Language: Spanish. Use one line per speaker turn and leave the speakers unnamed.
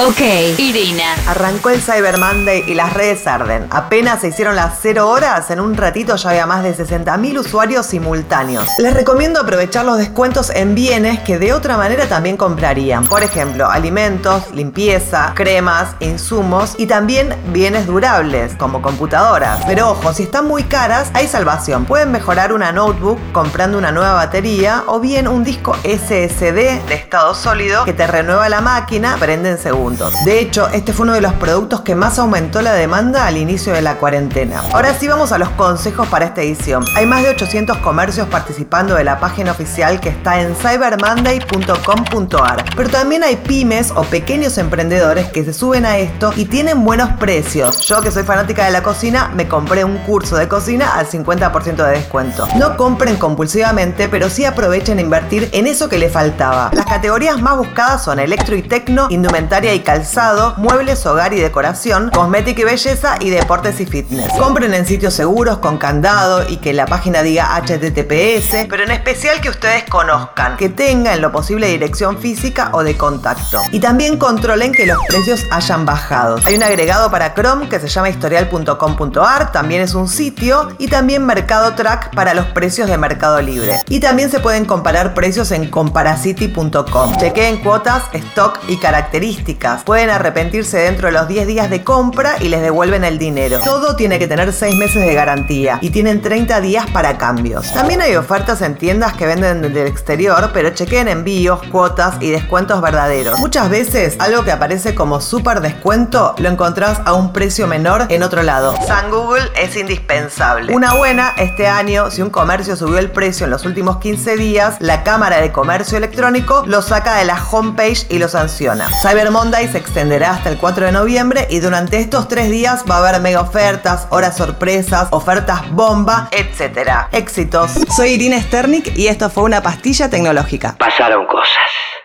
Ok, Irina.
Arrancó el Cyber Monday y las redes arden. Apenas se hicieron las 0 horas, en un ratito ya había más de 60.000 usuarios simultáneos. Les recomiendo aprovechar los descuentos en bienes que de otra manera también comprarían. Por ejemplo, alimentos, limpieza, cremas, insumos y también bienes durables, como computadoras. Pero ojo, si están muy caras, hay salvación. Pueden mejorar una notebook comprando una nueva batería o bien un disco SSD de estado sólido que te renueva la máquina, prende en De hecho, este fue uno de los productos que más aumentó la demanda al inicio de la cuarentena. Ahora sí vamos a los consejos para esta edición. Hay más de 800 comercios participando de la página oficial que está en cybermonday.com.ar. Pero también hay pymes o pequeños emprendedores que se suben a esto y tienen buenos precios. Yo que soy fanática de la cocina, me compré un curso de cocina al 50% de descuento. No compren compulsivamente, pero sí aprovechen a invertir en eso que le faltaba. Las categorías más buscadas son electro y tecno, indumentaria y calzado, muebles, hogar y decoración, cosmética y belleza y deportes y fitness. Compren en sitios seguros con candado y que la página diga HTTPS, pero en especial que ustedes conozcan, que tengan en lo posible dirección física o de contacto. Y también controlen que los precios hayan bajado. Hay un agregado para Chrome que se llama historial.com.ar, también es un sitio, y también Mercado Track para los precios de Mercado Libre. Y también se pueden comparar precios en comparacity.com. Chequeen cuotas, stock y características Pueden arrepentirse dentro de los 10 días de compra y les devuelven el dinero. Todo tiene que tener 6 meses de garantía y tienen 30 días para cambios. También hay ofertas en tiendas que venden del exterior, pero chequeen envíos, cuotas y descuentos verdaderos. Muchas veces algo que aparece como súper descuento lo encontrás a un precio menor en otro lado. San Google es indispensable. Una buena, este año, si un comercio subió el precio en los últimos 15 días, la Cámara de Comercio Electrónico lo saca de la homepage y lo sanciona. Cyber Monday se extenderá hasta el 4 de noviembre y durante estos tres días va a haber mega ofertas, horas sorpresas, ofertas bomba, etc. Éxitos. Soy Irina Sternik y esto fue una pastilla tecnológica.
Pasaron cosas.